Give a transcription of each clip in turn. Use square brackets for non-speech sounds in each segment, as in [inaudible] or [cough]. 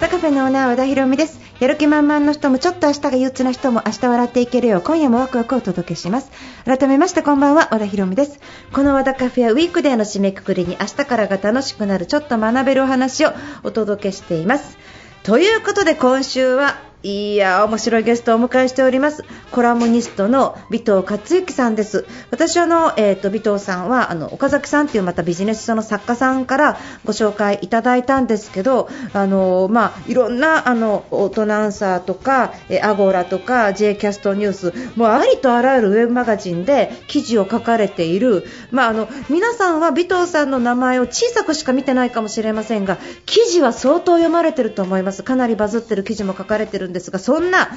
和田カフェのオーナー和田博美です。やる気満々の人もちょっと明日が憂鬱な人も明日笑っていけるよう今夜もワクワクをお届けします。改めましてこんばんは和田博美です。この和田カフェはウィークデーの締めくくりに明日からが楽しくなるちょっと学べるお話をお届けしています。ということで今週はいや面白いゲストをお迎えしております。コラムニストの尾藤克之さんです。私はあの、えー、と尾藤さんはあの岡崎さんというまたビジネス書の作家さんからご紹介いただいたんですけどあの、まあ、いろんなあのオートナンサーとかえアゴラとか J キャストニュースもうありとあらゆるウェブマガジンで記事を書かれている、まあ、あの皆さんは尾藤さんの名前を小さくしか見てないかもしれませんが記事は相当読まれてると思います。かなりバズってる記事も書かれてるんですがそんな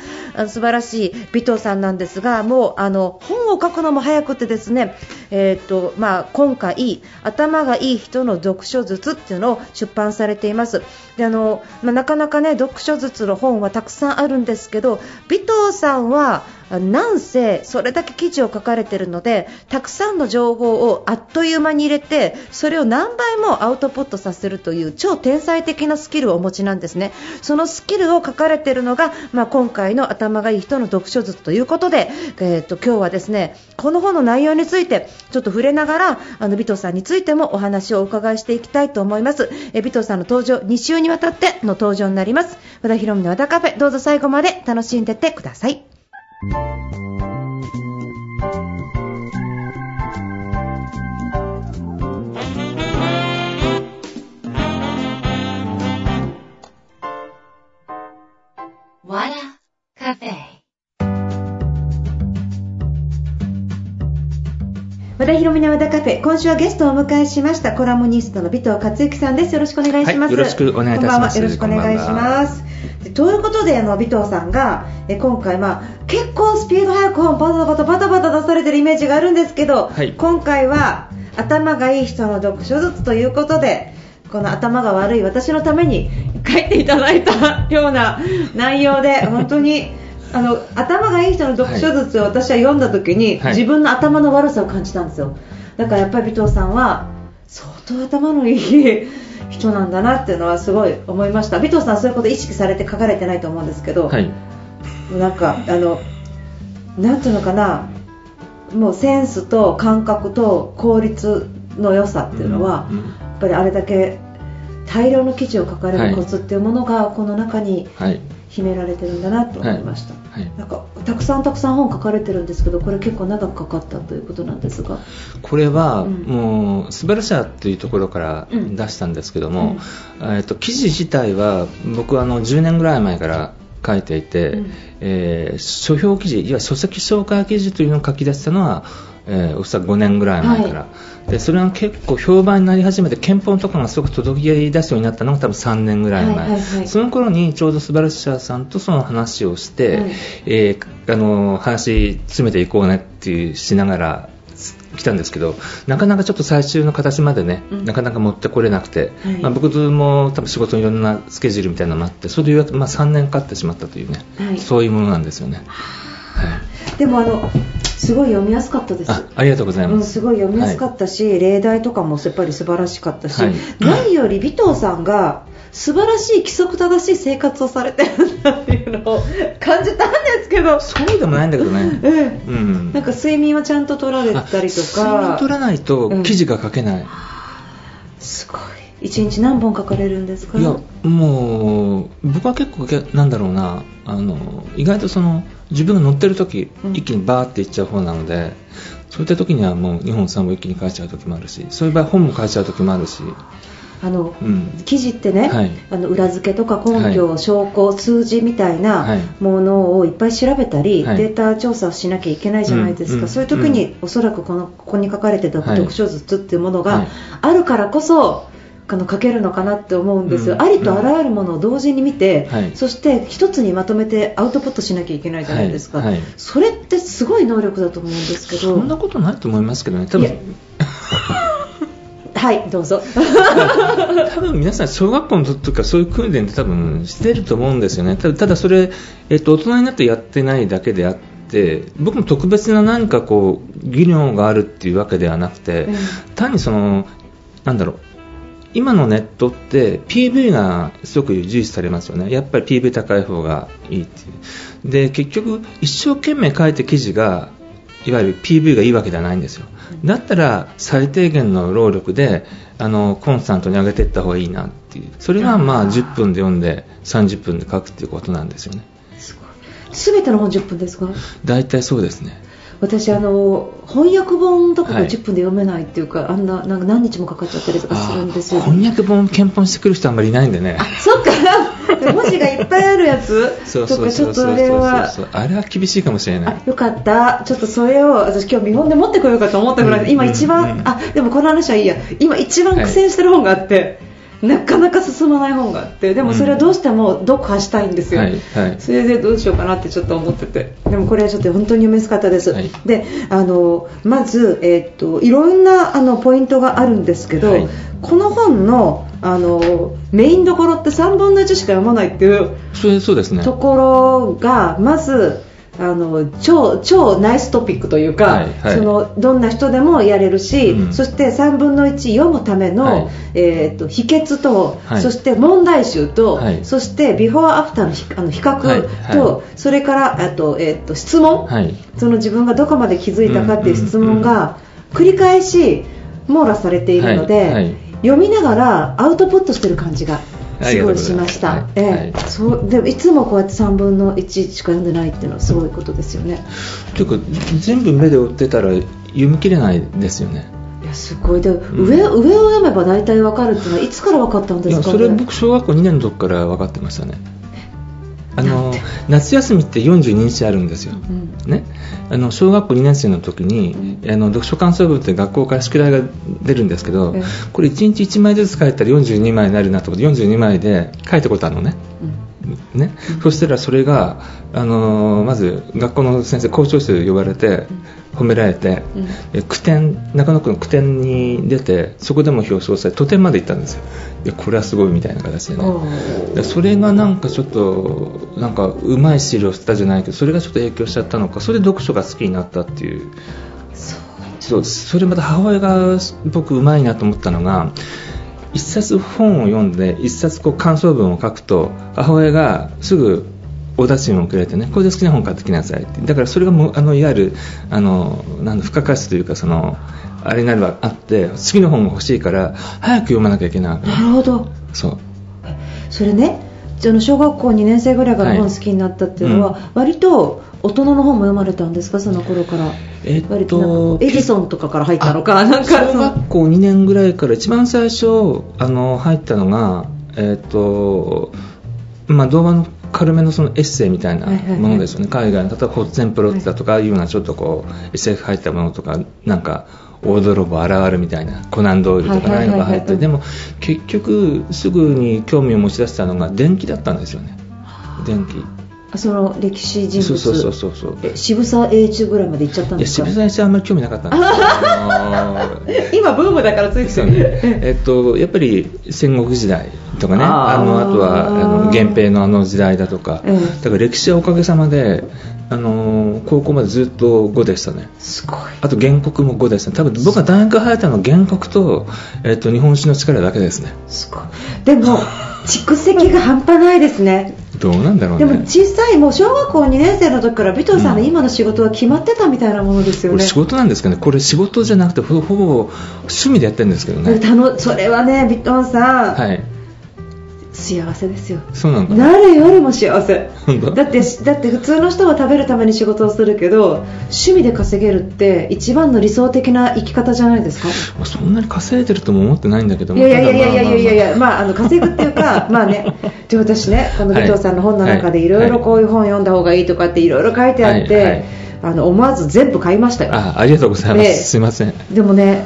素晴らしい尾藤さんなんですがもうあの本を書くのも早くてですね、えーとまあ、今回頭がいい人の読書術っていうのを出版されています。であの、まあ、なかなかね読書術の本はたくさんあるんですけど尾藤さんはなんせそれだけ記事を書かれているのでたくさんの情報をあっという間に入れてそれを何倍もアウトプットさせるという超天才的なスキルをお持ちなんですね。そのスキルを書かれているのが、まあ、今回の頭がいい人の読書術ということで、えー、と今日はですねこの本の内容についてちょっと触れながらあの尾藤さんについてもお話をお伺いしていきたいと思います。え尾藤さんの登場2週にわたっての登場になります。和田博美の和田カフェどうぞ最後まで楽しんでてください。和田博美の和田カフェ。今週はゲストをお迎えしましたコラムニストの尾藤克之さんです。よろしくお願いします、はいよろしくお願いいたします。こんばんは。よろしくお願いします。でということであの尾藤さんがえ今回まあ結構スピード速く本バタバタバタバタ出されてるイメージがあるんですけど、はい今回は頭がいい人の読書術ということでこの頭が悪い私のために書いていただいたような内容で本当にあの頭がいい人の読書術を私は読んだ時に、はい自分の頭の悪さを感じたんですよだからやっぱり尾藤さんは相当頭のいい人なんだなっていうのはすごい思いました尾藤さんはそういうこと意識されて書かれてないと思うんですけど、はい。なんかあのなんていうのかなもうセンスと感覚と効率の良さっていうのは、うんうんやっぱりあれだけ大量の記事を書かれるコツっていうものがこの中にはい。秘められてるんだなと思いました、はい。なんかたくさんたくさん本書かれてるんですけどこれ結構長くかかったということなんですが。これは、うん。もう、素晴らしさっていうところからうん。出したんですけども、えっと、記事自体は、僕はあの、10年ぐらい前から書いていて、うん。えー書評記事、いわゆる書籍紹介記事というのを書き出したのは、えーおそらく5年ぐらい前から、でそれが結構評判になり始めて憲法とかがすごく届き出すようになったのが多分3年ぐらい前、はいはいはい。その頃にちょうど素晴らしささんとその話をして、はい。えーあの話詰めていこうねっていうしながら来たんですけどなかなかちょっと最終の形までね、うん。なかなか持ってこれなくて、はい。まあ、僕も多分仕事にいろんなスケジュールみたいなのもあってそれでようやくまあ3年かかってしまったというね、はい。そういうものなんですよね。はいでもあのすごい読みやすかったです。あありがとうございうん、ます。すごい読みやすかったし、例題とかもやっぱり素晴らしかったし、はい。何より尾藤さんが素晴らしい規則正しい生活をされてるんだっていうのを感じたんですけど、そうでもないんだけどね。ええ。うん。なんか睡眠はちゃんと取られたりとあ睡眠か取らないと記事が書けない。すごい。一日何本書かれるんですか？いやもう僕は結構けなんだろうな。あの意外とその自分が乗ってる時、うん。一気にバーっていっちゃう方なのでそういった時にはもう2本3本一気に書いちゃう時もあるしそういう場合本も書いちゃう時もあるし、あのうん、記事ってね、はい。あの裏付けとか根拠、は証拠、数字みたいはない。ものをいっぱい調べたり、はい。データ調査をしなきゃいけないじゃないですか、うんうん。そういう時に、おそらくこのここに書かれてたはい。読書術っていうものがはい。あるからこそ、あの書けるのかなって思うんですよ、うんありとあらゆるものを同時に見て、はい。そして一つにまとめてアウトプットしなきゃいけないじゃないですか、はいはい。それってすごい能力だと思うんですけど。そんなことないと思いますけどね多分。[laughs] はいどうぞ。[laughs] 多分皆さん小学校の時とかそういう訓練って多分してると思うんですよね。ただそれ、えっと、大人になってやってないだけであって僕も特別な何かこう技能があるっていうわけではなくて、うん。単にそのなんだろう今のネットって PV がすごく重視されますよね。やっぱり PV 高い方がいいっていう。で、結局一生懸命書いた記事がいわゆる PV がいいわけではないんですよ。だったら最低限の労力であのコンスタントに上げていった方がいいなっていう。それがまあ10分で読んで30分で書くっていうことなんですよね。すべての本10分ですか？大体そうですね。私あの翻訳本とかがはい。10分で読めないっていうか、あんななんか何日もかかっちゃったりとかするんですよ。翻訳本検本してくる人あんまりいないんでね。そっか。[laughs] 文字がいっぱいあるやつ。とかちょっとあれは。あれは厳しいかもしれない。あ。よかった。ちょっとそれを私今日見本で持ってこようかと思ったぐらいで、うん今一番、うんあでもこの話はいいや。今一番苦戦してる本があって、なかなか進まない本があってでもそれはどうしても読破したいんですよ、はいはい。それでどうしようかなってちょっと思ってて。でもこれはちょっと本当に読みやすかったです、はい。であのまず、えーっといろんなあのポイントがあるんですけど、はい。この本のあのメインどころって3分の1しか読まないっていうそうですね。ところがまずあの超超ナイストピックというか、はいはい。そのどんな人でもやれるし、うん。そして3分の1読むための、はい。えー、と秘訣と、はい。そして問題集と、はい。そしてビフォーアフターのひあの比較と、それからあと,、えー、と質問、はい。その自分がどこまで気づいたかっていう質問が繰り返し網羅されているので、読みながらアウトプットしてる感じがすごいしました。ありがとうございますはいええそうでいつもこうやって3分の1しか読んでないっていうのはすごいことですよね。というか全部目で追ってたら読み切れないですよね。いやすごいで、上上を読めば大体わかるっていうのはいつからわかったんいですか？やそれ僕小学校2年の時から分かってましたね。あの夏休みって42日あるんですよ。うんね、あの小学校2年生の時に、あの読書感想文って学校から宿題が出るんですけど、ええこれ1日1枚ずつ書いたら42枚になるなと思って42枚で書いたことあるのね。うんね、そしたらそれが、あのーまず学校の先生校長室呼ばれて褒められて、うん。え句点中野区の句点に出てそこでも表彰され都点まで行ったんですよ。でこれはすごいみたいな形でね。それがなんかちょっとなんかうまい資料したじゃないけどそれがちょっと影響しちゃったのかそれで読書が好きになったっていう。そうそれまた母親が僕うまいなと思ったのが一冊本を読んで一冊こう感想文を書くと母親がすぐお出しをくれてねこれで好きな本買ってきなさいって。だからそれがもうあのいわゆるあのなんだ付加価値というかそのあれになるはあって次の本が欲しいから早く読まなきゃいけないなる。ほど。そう。それねあの小学校2年生ぐらいからはい本好きになったっていうのは、割と大人の本も読まれたんですか？その頃から。えっ割とエジソンとかから入ったのか？なんか小学校2年ぐらいから一番最初あの入ったのが、えっとまあ、動画の軽めのそのエッセイみたいなはいはいはい。ものですよね、海外の例えばホッツェンプロだとか、ああいうようなちょっとこう SF 入ったものとかなんか大泥棒現るみたいなコナンドーイルとかああいうのが入ってでも結局すぐに興味を持ち出したのが電気だったんですよね。電気。あその歴史人物。そうそうそうそうそう。え渋沢栄一ぐらいまで行っちゃったんですか？渋沢栄一はあんまり興味なかったんです [laughs] 今ブームだからついてそうね。えっと、やっぱり戦国時代とかね、あのあとはあの源平のあの時代だとか、うんだから歴史はおかげさまで、あの高校までずっと5でしたね。すごいあと原告も5でしたね。多分僕が大学入ったのは原告と、えっと、日本史の力だけですね。すごいでも [laughs] 蓄積が半端ないですねどうなんだろうでもね。小さいもう小学校2年生の時から尾藤さんの今の仕事は決まってたみたいなものですよね、これ仕事なんですかねこれ仕事じゃなくてほほぼ趣味でやってるんですけどね。それはね尾藤さん、はい。幸せですよそうなんだ。誰よりも幸せだ？ってだって普通の人は食べるために仕事をするけど趣味で稼げるって一番の理想的な生き方じゃないですかまあそんなに稼いでるとも思ってないんだけども。いやいやいやいやいやいやまあ、あの稼ぐっていうか、[laughs] まあね、で私ね、この尾藤さんの本の中ではいいろいろこういう本読んだ方がいいとかっていろいろ書いてあっはいはいて、あの思わず全部買いましたよ。あありがとうございます。ええすいません。でもね、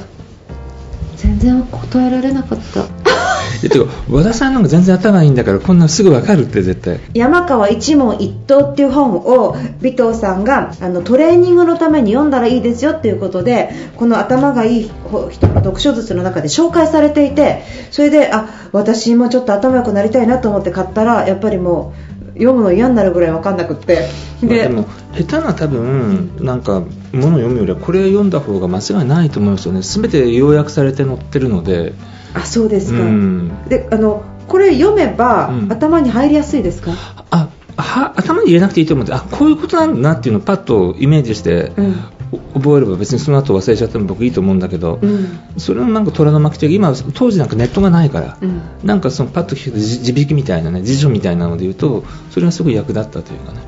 全然答えられなかった。えてか和田さんの方が全然頭いいんだからこんなすぐ分かるって絶対。山川一問一答っていう本を尾藤さんがあのトレーニングのために読んだらいいですよっていうことでこの頭がいい人の読書術の中で紹介されていてそれであ私もちょっと頭良くなりたいなと思って買ったらやっぱりもう読むの嫌になるぐらい分かんなくって。まあでも下手な多分なんかものを読むよりはこれ読んだ方が間違いないと思いますよね。全て要約されて載ってるのであそうですか、うん。であのこれ読めば、うん。頭に入りやすいですか、あは頭に入れなくていいと思ってあこういうことなんだなっていうのをパッとイメージして、うん。お覚えれば別にその後忘れちゃっても僕いいと思うんだけど、うん。それのなんか虎の巻というか今当時なんかネットがないから、うん。なんかそのパッと聞くじ地引きみたいなね辞書みたいなので言うとそれがすごい役立ったというかね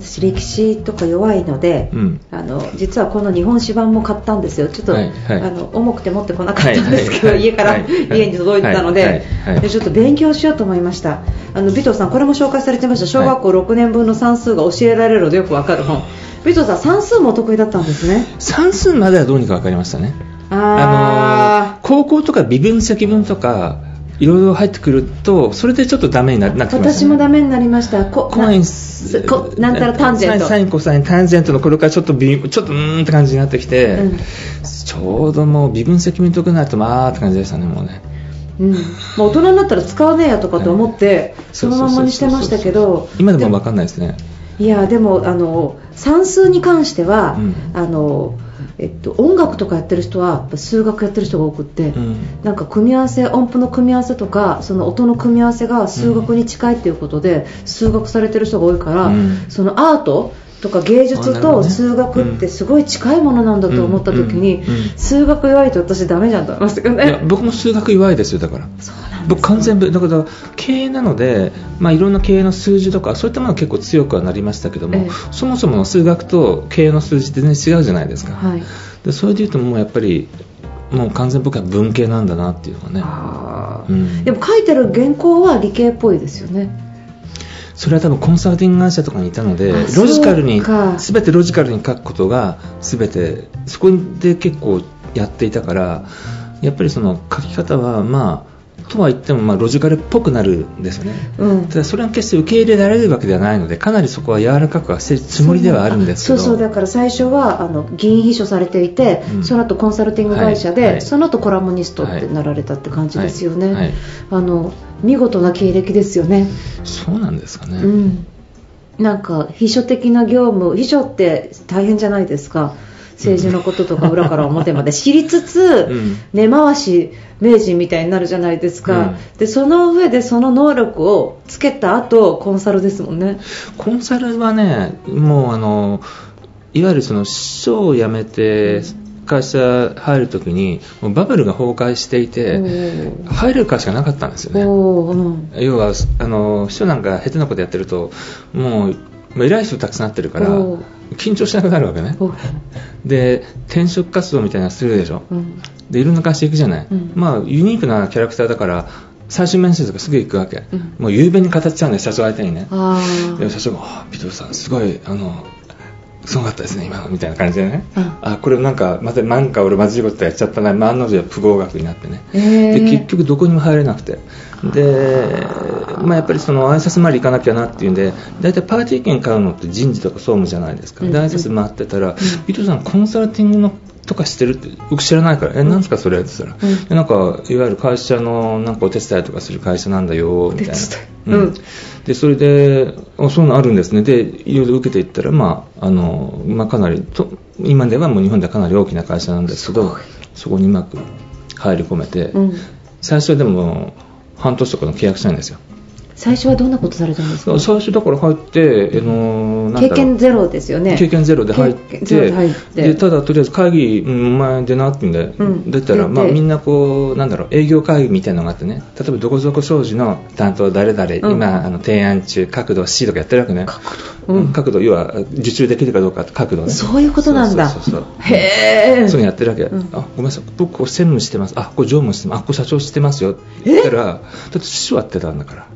私歴史とか弱いので、うん。あの実はこの日本史版も買ったんですよ。ちょっと、はいはい。あの重くて持ってこなかったんですけど、はいはい家から、家に届いてたので,、でちょっと勉強しようと思いました。あの尾藤さんこれも紹介されてました。小学校6年分の算数が教えられるのでよくわかる本。尾藤さん算数もお得意だったんですね。算数まではどうにか分かりましたね。ああのー高校とか微分積分とかいろいろ入ってくるとそれでちょっとダメにななってきまね、私もダメになりました。こコインこなんたらタンジェント。サインコサインタンジェントのこれからちょっと微ちょっとうーんって感じになってきて、うん。ちょうどもう微分積分解くなるとまあって感じでしたねもうね。うん。まあ、大人になったら使わねえやとかと思って、そのままにしてましたけど今でも分かんないですね。いやでもあの算数に関しては、うん。あのえっと、音楽とかやってる人は数学やってる人が多くって、うん。なんか組み合わせ音符の組み合わせとかその音の組み合わせが数学に近いっていうことで、数学されてる人が多いから、うん。そのアートとか芸術と数学ってすごい近いものなんだと思った時に、数学弱いと私ダメじゃんと思いましたけどいやね。僕も数学弱いですよだから。そう僕完全部だから経営なので、まあ、いろんな経営の数字とかそういったものは結構強くはなりましたけども、ええ。そもそもの数学と経営の数字って全然違うじゃないですか、はい。でそれでいうともうやっぱりもう完全に僕は文系なんだなっていうかね、うん。でも書いてる原稿は理系っぽいですよね。それは多分コンサルティング会社とかにいたのであロジカルに全てロジカルに書くことが全てそこで結構やっていたからやっぱりその書き方はまあとは言ってもまあロジカルっぽくなるんですよね。うん。ただそれは決して受け入れられるわけではないのでかなりそこは柔らかくはしてるつもりではあるんですけど。そうそうだから最初はあの議員秘書されていて、うん。その後コンサルティング会社で、はい。はい。その後コラムニストってなられたって感じですよね、はい。はい。あの見事な経歴ですよね、そうなんですかね、うん、なんか秘書的な業務秘書って大変じゃないですか政治のこととか裏から表まで知りつつ、うん。根回し名人みたいになるじゃないですか、うん。でその上でその能力をつけた後コンサルですもんね。コンサルはね、もうあの、いわゆるその師匠を辞めて会社入るときに、もうバブルが崩壊していて、お入れる会社がなかったんですよね。うん。要は、あの、師匠なんか下手なことやってると、もう、偉い人たくさんなってるから緊張しなくなるわけね。おで、転職活動みたいなのするでしょ。うんで、いろんな会社行くじゃない。うんまあ、ユニークなキャラクターだから、最終面接とかすぐ行くわけ。うんもう雄弁に語っちゃうんだよ、社長相手にね。あで社長が、あピトルさん、すごい、あの、すごかったですね、今の、みたいな感じでね。うんあ、これなんか、また、なんか俺まずいことやっちゃったな、まあ案の定不合格になってね。ーへーで、結局どこにも入れなくて。で、まあやっぱりその挨拶回り行かなきゃなっていうんで、大体パーティー券買うのって人事とか総務じゃないですか。うんで、挨拶回ってたら、ピトルさん、コンサルティングのとかしてるって、僕知らないから、え、なんですかそれって言ったら、うん。でなんか、いわゆる会社のなんかお手伝いとかする会社なんだよ、みたいな。うん。で、それで、あそういうのあるんですね。で、いろいろ受けていったら、まあ、あの、まあ、かなりと、今ではもう日本ではかなり大きな会社なんですけどそこにうまく入り込めて、うん。最初はでも、半年とかの契約社員ですよ。最初はどんなことされたんですか？最初だから入って、あの、経験ゼロですよね。経験ゼロで入ってでただとりあえず会議、前出なってんで、うん。出たら、まあ、みんなこうなんだろう営業会議みたいなのがあってね。例えばどこぞこ商事の担当誰々、うん。今あの提案中角度 C とかやってるわけね。角度。うん。角度要は受注できるかどうか角度ね。そういうことなんだ。そうそうそうへえ。そういうのやってるわけ、うん。あごめんなさい。僕これ専務してます。あこれ常務してます。あこれ社長してますよ。って言ったらだって師匠やってたんだから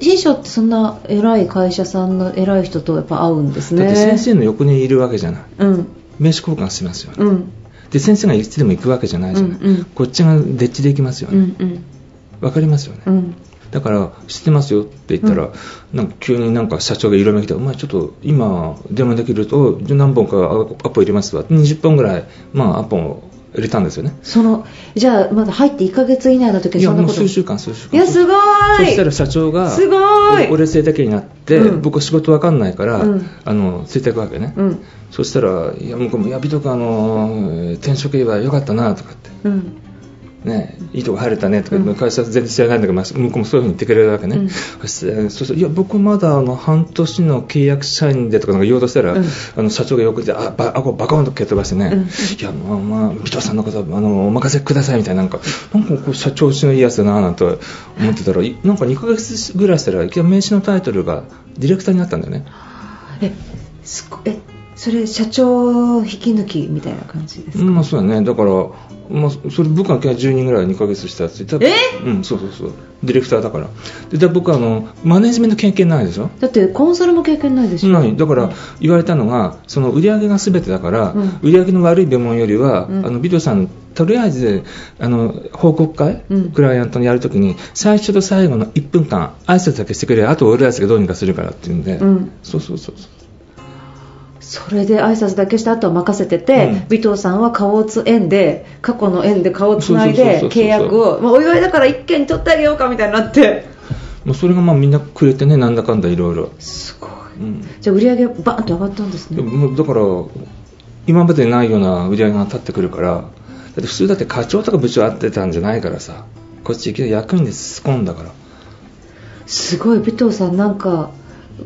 師匠ってそんな偉い会社さんの偉い人とやっぱ会うんですね。だって先生の横にいるわけじゃない。うん。名刺交換しますよね。うん。で先生がいつでも行くわけじゃないじゃない、うんうん。こっちがでっちで行きますようんね、うん。わかりますよね、うん。だから知ってますよって言ったら、なんか急になんか社長が色めきて、お前ちょっと今電話できると何本かアポ入れますわ。20本ぐらい、まあ、アポを入れたんですよね。そのじゃあまだ入って1ヶ月以内の時はいそんなこと。やもう数週間数週間。いやすごーい。そしたら社長がすごい。お礼性だけになって、うん。僕は仕事わかんないから、うん。あのついていくわけね、うん。そしたらいや向こうも「いや美とかあのえー転職言えばよかったな」とかって。うんね、いいとこ入れたねとか、うん。会社全然知らないんだけど、まあ向こうもそういうふうに言ってくれるわけね、うん。そうするといや、僕まだあの半年の契約社員でとかなんか言おうとしたら、うん。あの社長が横で、あ、ば、あこうバコンと蹴っ飛ばしてね、うん。いや、まあまあ、尾藤さんのこと、あの、お任せくださいみたいな、なんか、なんかこう社長うちのいいやつだななんて思ってたら、いなんか2ヶ月ぐらいしたら、名刺のタイトルがディレクターになったんだよね。えすごえそれ社長引き抜きみたいな感じですか、まあそうだね。だから、まあ、それ僕が10人ぐらい2ヶ月したやつ多分え？うん、そうそうそう。ディレクターだから。で、で僕はあの、マネジメント経験ないでしょだってコンサルも経験ないでしょ？ない。だから言われたのが、その売り上げが全てだから、うん。売り上げの悪い部門よりは、うん。あの、ビデオさん、とりあえず、あの、報告会、うん。クライアントにやるときに、最初と最後の1分間、挨拶だけしてくれ、あと俺たちがどうにかするからっていうんで、うん。そうそうそうそう。それで挨拶だけしてあとは任せてて、うん。尾藤さんは顔をつ縁で過去の縁で顔をつないで契約を、まあ、お祝いだから一件取ってあげようかみたいになって。もうそれがまあみんなくれてね、なんだかんだいろいろ。すごい。うん。じゃあ売り上げバーンと上がったんですね。でももうだから、今までにないような売り上げが立ってくるから、だって普通だって課長とか部長会ってたんじゃないからさ、こっちいき役員で突っ込んだから。すごい尾藤さんなんか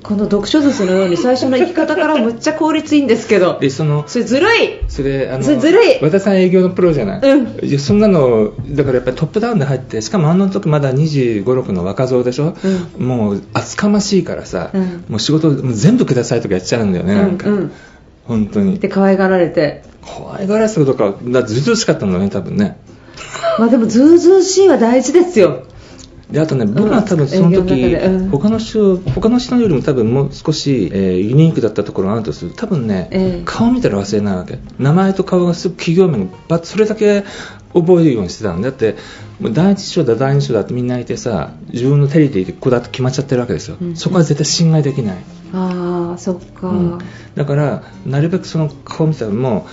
この読書術のように最初の生き方からむっちゃ効率いいんですけど。で、その、それずるい。それ、あの、ずるい。和田さん営業のプロじゃない？うん。いや、そんなの、だからやっぱりトップダウンで入って、しかもあの時まだ25、6の若造でしょ、もう厚かましいからさ、うん。もう仕事全部くださいとかやっちゃうんだよね、なんか。うんうん。本当に。で可愛がられて。怖いがらせるとか、だずうずうしかったんだね、多分ね。まあでもずうずうしいは大事ですよであとね、僕は多分その時、うん。他の人他の人よりも多分もう少し、えーユニークだったところがあるとす。ると多分ね、ええ。顔見たら忘れないわけ。名前と顔がすぐ企業名にバッとそれだけ覚えるようにしてたんだってもう第一章だ第二章だってみんないてさ自分のテリトリーでここだと決まっちゃってるわけですよ、うん。そこは絶対信頼できない、ああそっか、うん。だからなるべくその顔見たらも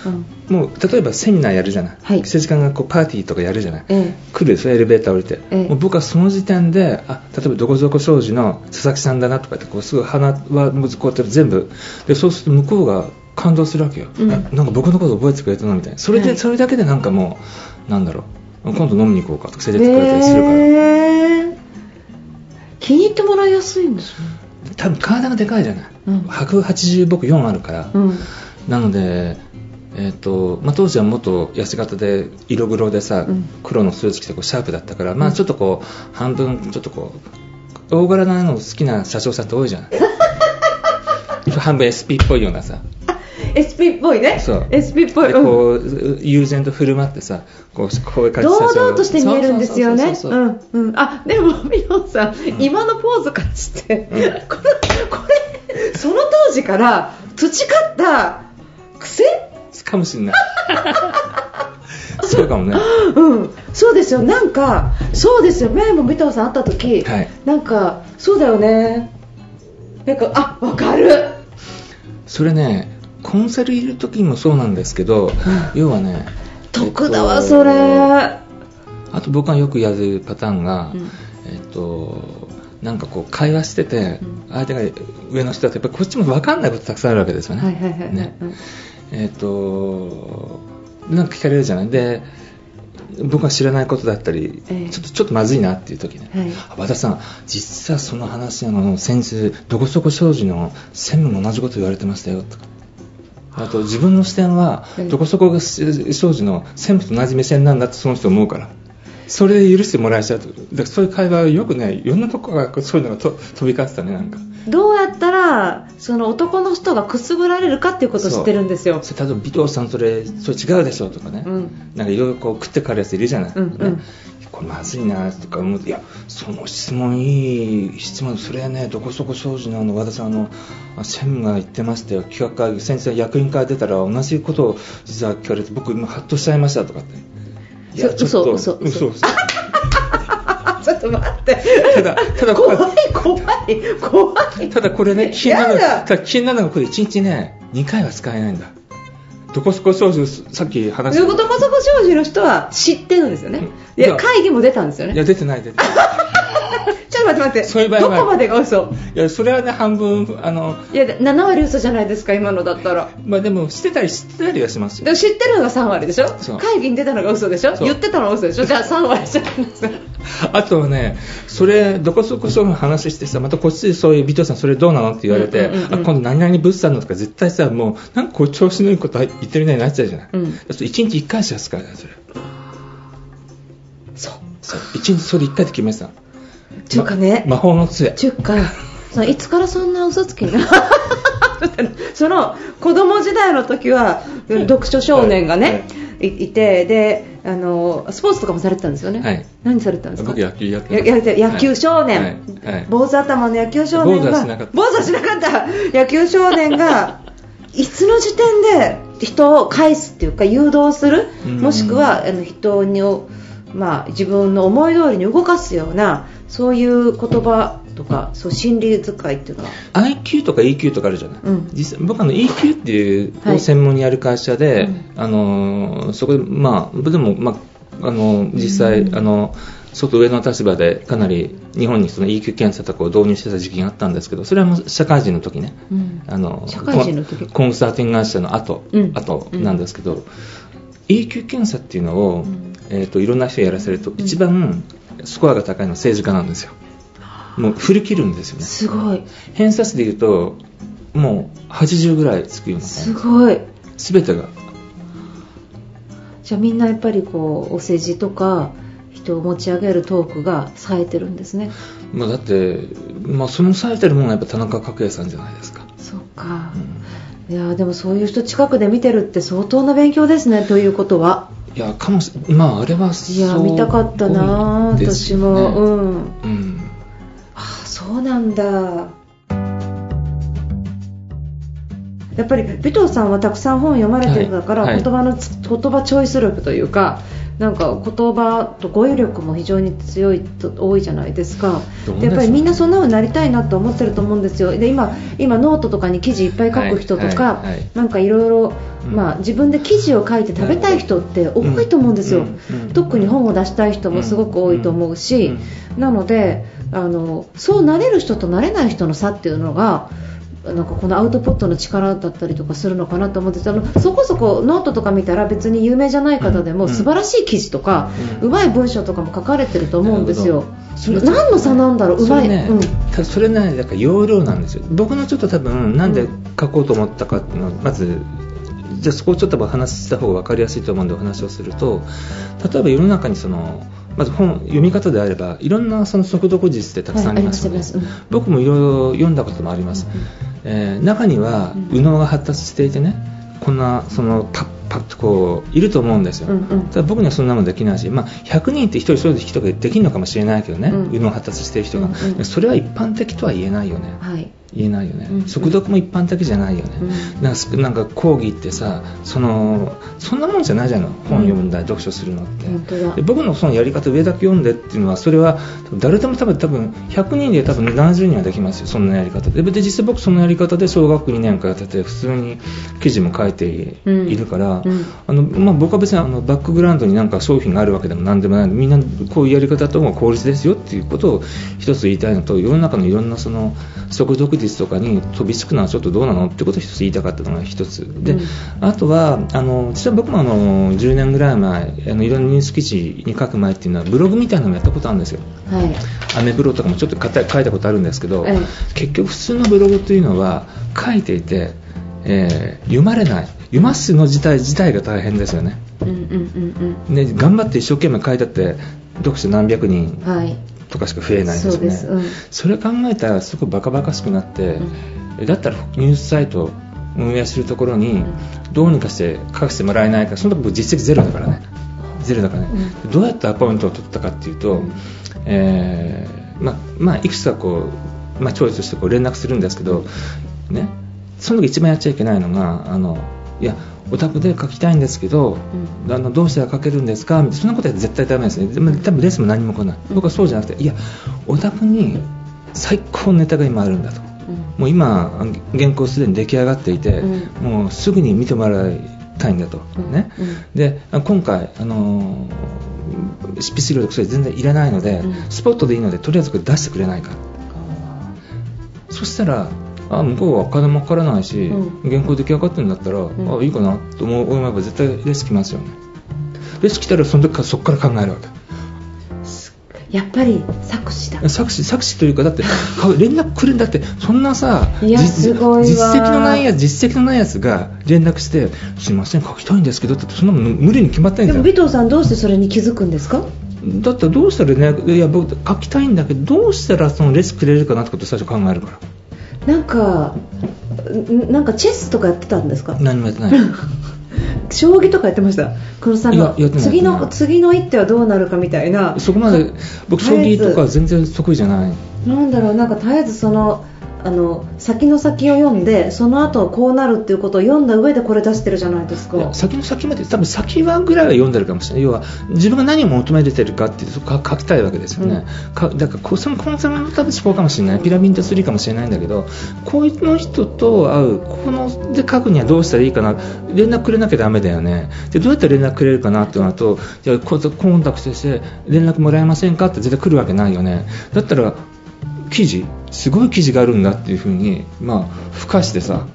う、もう例えばセミナーやるじゃない、はい。政治家がこうパーティーとかやるじゃない、え来るでしょ？エレベーター降りて、ええ。もう僕はその時点であ例えばどこぞこ商事の佐々木さんだなとかってこうすぐ鼻はもうこうやって全部。でそうすると向こうが感動するわけよ、うん。あなんか僕のこと覚えてくれたのみたいな。それで、はい。それだけでなんかもうなんだろう。今度飲みに行こうかとかえ連れてってくれたりするから、へー。気に入ってもらいやすいんですね多分体がでかいじゃない、うん。180僕4あるから、うん。なのでえーとまあ、当時はもっと痩せ型で色黒でさ、うん。黒のスーツ着てこうシャープだったから、まあ、ちょっとこう半分ちょっとこう大柄なの好きな社長さんって多いじゃん [laughs] 半分 SP っぽいようなさ SP っぽいねそう SP っぽい、こう悠然と振る舞ってさこうこういう感じで堂々として見えるんですよね。そうんうん。あ、でも、ミオさん、今のポーズからして、うんこれ、これ、その当時から培った癖？かもしんない [laughs] そうかもねうん。そうですよ。なんか、そうですよ。前も尾藤さん会った時、はいなんか、そうだよね。なんか、あ、わかる。それねコンサルいる時もそうなんですけど、要はね得だわ、えっとそれ。あと僕がよくやるパターンが、うんえっと、なんかこう会話してて、うん相手が上の人だとやっぱりこっちも分かんないことたくさんあるわけですよね。はいはいはいはい。ねえっと、なんか聞かれるじゃない？で、僕が知らないことだったり、ええちょっとちょっとまずいなっていう時ね、はいあ和田さん、実はその話、あの先日、どこそこ商事の専務も同じこと言われてましたよとか。あと自分の視点はええどこそこが商事の専務と同じ目線なんだってその人思うから。それで許してもらえちゃうと。そういう会話はよくねい。ろんなとこからそういうのがと飛び交ってたねなんか。どうやったらその男の人がくすぐられるかっていうことを知ってるんですよ。それ例えば尾藤さんそれそれ違うでしょとかね、うん。なんかいろいろこう食ってかるやついるじゃない、うんうん。ねこれまずいなとか思っていやその質問いい質問それはね。どこそこ商事のあの。和田さんあのあ専務が言ってましたよ。企画会議先生役員会出たら同じことを実は聞かれて僕今ハッとしちゃいましたとかって。いやそちょっと嘘嘘嘘。嘘あ [laughs] ちょっと待って。ただただ怖い怖い怖い。ただこれね、気になるただ気になるのがこれ1日ね、2回は使えないんだ。どこそこ少女、さっき話ということこそこ少女の人は知ってるんですよねいや会議も出たんですよねいや、出てない、出てない。待って待って。そういう場合は。どこまでが嘘？いや、それはね、半分、あの、いや7割嘘じゃないですか今のだったら。まあでも、してたり、知ってたりはしますよ。でも知ってるのが3割でしょ？会議に出たのが嘘でしょ？言ってたのが嘘でしょ？じゃあ3割じゃないですか。あとはね、それ、どこそこそういう話してさ、またこっちでそういう、ビトさん、それどうなのって言われて、あ、今度何々物産のとか絶対さ、もう、なんかこう調子のいいこと言ってるみたいになっちゃうじゃない？うん。だからそれ1日1回しか使えない、それ。そう。そう。1日それ1回で決めてたの。ちゅうかね。ま魔法の杖。ちゅうかそのいつからそんな嘘つきにな [laughs] その子供時代の時は読書少年がね、い。いてであのスポーツとかもされてたんですよね、はい。何されてたんですか？僕野球やって野球少年、はい。はい。坊主頭の野球少年が坊主はしなかった。野球少年が [laughs] いつの時点で人を返すっていうか誘導する？うん。もしくはあの人に、まあ、自分の思い通りに動かすようなそういう言葉とかそう心理使いっていうのは。IQ とか EQ とかあるじゃない、うん。実際僕あの EQ っていうはいを専門にやる会社で、うんあのそこでまあでもまああの実際、うん。あの外上の立場でかなり日本にその EQ 検査とかを導入してた時期があったんですけどそれはもう社会人の時ね、うん。あの社会人の時。コンサルティング会社の後、うん。後なんですけど、EQ 検査っていうのを、うん。えー、といろんな人やらせると一番スコアが高いのは政治家なんですよ。もう振り切るんですよね。すごい。偏差値で言うともう80ぐらいつくようなすごい。全てが。じゃあみんなやっぱりこうお世辞とか人を持ち上げるトークが冴えてるんですね。まあ、だって、まあ、そのされてるものはやっぱ田中角栄さんじゃないですか、そうか。う、ん。いやーでもそういう人近くで見てるって相当な勉強ですねということはいやかもしまああれはいやー見たかったなー私も、うん。うん。ああそうなんだ。やっぱり尾藤さんはたくさん本を読まれてるんだから、はい。はい。言葉のつ言葉チョイス力というかなんか言葉と語彙力も非常に強いと多いじゃないですか。でやっぱりみんなそんな風になりたいなと思ってると思うんですよ。で今今ノートとかに記事いっぱい書く人とか、はいはいはい。なんかいろいろうん。まあ自分で記事を書いて食べたい人って多いと思うんですよ、特に本を出したい人もすごく多いと思うし、うん。なのであのそうなれる人となれない人の差っていうのがなんかこのアウトプットの力だったりとかするのかなと思っててあのそこそこノートとか見たら別に有名じゃない方でもうん。素晴らしい記事とか、ううんまい文章とかも書かれてると思うんですよ。それ何の差なんだろう？うまい、それね、うん。たそれねだから容量なんですよ。僕のちょっと多分なんで書こうと思ったかっていうのはまずじゃあそこをちょっとお話しした方が分かりやすいと思うんでお話をすると例えば世の中にそのまず本読み方であればいろんなその速読術ってたくさんありますよね、はい僕もいろいろ読んだこともあります、えー中にはうん。右脳が発達していてねこんなそのパッパッとこういると思うんですよ、うんうん。ただ僕にはそんなもんできないし、まあ、100人って1人それぞれ人ができるのかもしれないけどね、うん。右脳発達している人が、うんうんそれは一般的とは言えないよね、はい。言えないよね、うん速読も一般的じゃないよね、うん。なんかすなんか講義ってさそのそんなもんじゃないじゃん本読んだり読書するのって、で僕のそのやり方上だけ読んでっていうのはそれは誰でも多分多分100人で多分70人はできますよ。そんなやり方で。で実際僕そのやり方で小学2年間やってて普通に記事も書いているから、うん。あのまあ、僕は別にあのバックグラウンドになんか商品があるわけでもなんでもない。みんなこういうやり方とも効率ですよっていうことを一つ言いたいのと世の中のいろんなその速読術とかに飛びつくのはちょっとどうなのってことを一つ言いたかったのが一つ。で、うん。あとはあの実は僕もあの10年ぐらい前あのいろんなニュース記事に書く前っていうのはブログみたいなのもやったことあるんですよ。はい。アメブロとかもちょっと書いたことあるんですけど、ええ。結局普通のブログというのは書いていて、えー読まれない読ますの自体自体が大変ですよね。うんうんうんね、頑張って一生懸命書いたって読者何百人うんはい。とかしか増えないんですよね。そうですうん。それ考えたらすごくバカバカしくなって、えだったらニュースサイトを運営するところにどうにかして書かせてもらえないかその時僕実績ゼロだからね。ゼロだからね、どうやってアポイントを取ったかっていうと、えーままあ、いくつかこう、まあ、チョイスしてこう連絡するんですけど、ね、その時一番やっちゃいけないのがあのいやお宅で書きたいんですけど、あのどうしたら書けるんですか？みたいなそんなことは絶対ダメですね。でも多分レッスンも何も来ない。僕はそうじゃなくていやお宅に最高のネタが今あるんだと。もう今原稿すでに出来上がっていて、うもうすぐに見てもらいたいんだと、ね。うん。で今回、あのー執筆料とかそれ全然いらないので、うん。スポットでいいのでとりあえずこれ出してくれないか。そしたらあ向こうはお金もかからないし、う原稿出来上がってるんだったら、ん。あいいかなと思思えば絶対レス来ますよね。レス来たらその時からそこから考えるわけ。やっぱり作詞だ。作詞作詞というかだってか連絡来るんだってそんなさ実績のないやつ実績のないやつが連絡してすいません書きたいんですけどってそんなの無理に決まってんじゃん。でも尾藤さんどうしてそれに気づくんですか？だったらどうしたら連絡いや僕書きたいんだけどどうしたらそのレスくれるかなってことを最初考えるからなんかんなんかチェスとかやってたんですか？何もやってない。[laughs] 将棋とかやってました。黒さんが次の次の一手はどうなるかみたいな。そこまで僕将棋とか全然得意じゃない。なんだろうなんか絶えずそのあの先の先を読んでその後こうなるっていうことを読んだ上でこれ出してるじゃないですか。先の先まで多分先はぐらいは読んでるかもしれない。要は自分が何を求めてるかっていうとか書きたいわけですよね、かだからこそのコンサルの多分思考かもしれない。ピラミッド3かもしれないんだけどこういうの人と会うこので書くにはどうしたらいいかな。連絡くれなきゃダメだよね。でどうやって連絡くれるかなっていうのとじゃあコンタクトして連絡もらえませんかって絶対来るわけないよね。だったら記事すごい記事があるんだっていうふうにまあ付加してさ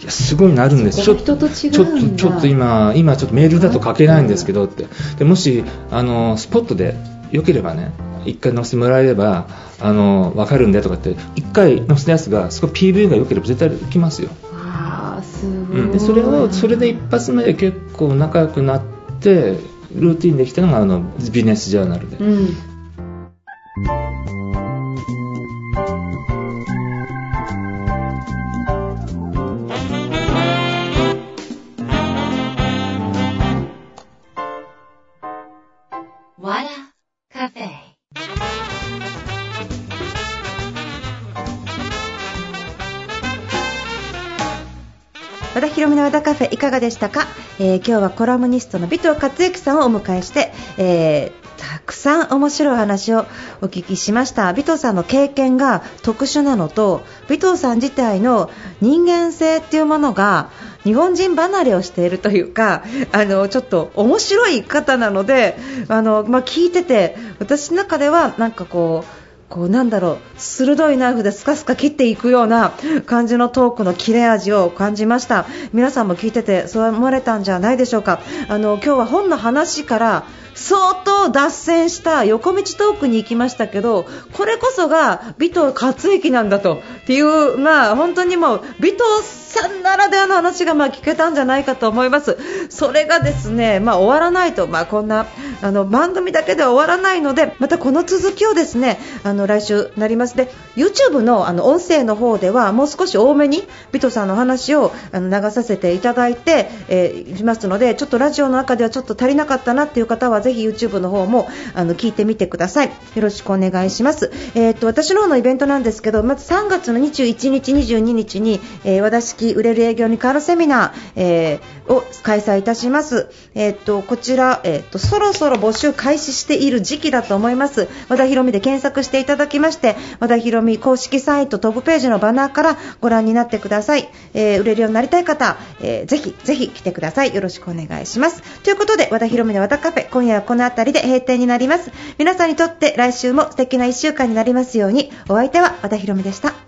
いやすごいのあるんです。そこ人とちょっとちょっと今今ちょっとメールだと書けないんですけどって。でもしあのスポットでよければね一回載せてもらえればあの分かるんでとかって一回載せたやつがすごい PV が良ければ絶対来ますよ、ああすごい、うん、でそれをそれで一発目で結構仲良くなってルーティンできたのがあのビジネスジャーナルで、うん和田博美の和田カフェいかがでしたか、えー今日はコラムニストの尾藤克之さんをお迎えして、えーたくさん面白い話をお聞きしました。尾藤さんの経験が特殊なのと尾藤さん自体の人間性っていうものが日本人離れをしているというかあのちょっと面白い方なのであの、まあ、聞いてて私の中ではなんかこうこうなんだろう鋭いナイフでスカスカ切っていくような感じのトークの切れ味を感じました。皆さんも聞いててそう思われたんじゃないでしょうか。あの今日は本の話から相当脱線した横道トークに行きましたけどこれこそが尾藤克之なんだとっていうまあ本当にもう尾藤さんならではの話がまあ聞けたんじゃないかと思います。それがですねまあ終わらないとまあこんなあの番組だけでは終わらないのでまたこの続きをですねあの来週なります。で YouTube のあの音声の方ではもう少し多めに尾藤さんの話をあの流させていただいて、えーいますのでちょっとラジオの中ではちょっと足りなかったなっていう方はぜひ YouTube の方もあの聞いてみてください。よろしくお願いします。えーっと私の方のイベントなんですけどまず3月の21日22日に、えー和田式売れる営業に変わるセミナー、えーを開催いたします。えーっとこちら、えーっとそろそろ募集開始している時期だと思います。和田博美で検索していただきまして和田博美公式サイトトップページのバナーからご覧になってください、えー売れるようになりたい方、えーぜひぜひ来てください。よろしくお願いします。ということで和田博美の和田カフェ今夜はこの辺りで閉店になります。皆さんにとって来週も素敵な1週間になりますように。お相手は和田博美でした。